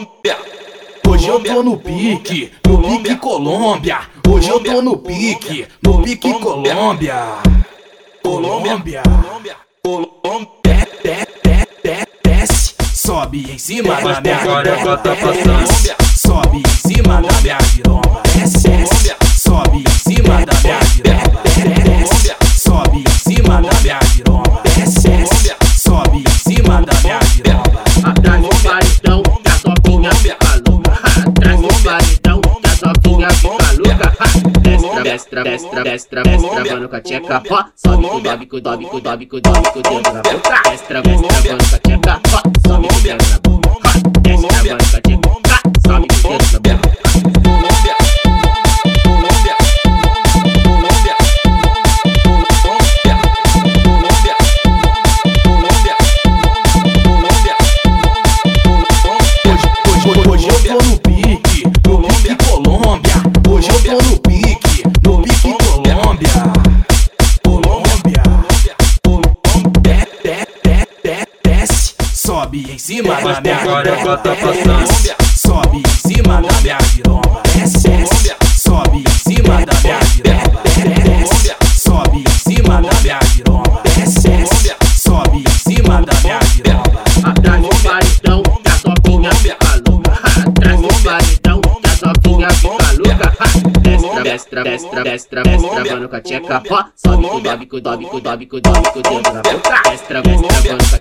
Colômbia. Hoje eu tô no pique, no pique Colômbia. Hoje eu tô no pique, no pique Colômbia. Colômbia. Colômbia. Desce, sobe em cima da minha giromba. Sobe em cima da minha giromba. Desce, sobe em cima da minha giromba. Desce, sobe em cima da minha giromba. Desce, sobe em cima da minha Destra, destra, destra, destra, destra, mano com a tcheca. Ó, sobe com o dobe, com o dobe, com o dobe, com o dobe, com o dedo na boca. Destra, destra, mano com a tcheca. Sobe em cima da minha giromba. tá passando. Desce, Sobe em cima da minha giromba. Desce, desce, sobe em cima da minha giromba. Desce, sobe em cima da minha giromba. Desce, sobe em cima da minha giromba. Atrás do paredão, que a sopinha fica louca. Atrás do paredão, que a sopinha fica louca. Destra, destra, destra, destra, destra, mano com a tcheca. Ó, sobe com o dobe, com o dobe, com o dobe, com o dobe, com o dedo na boca. Destra, Destra, mano com a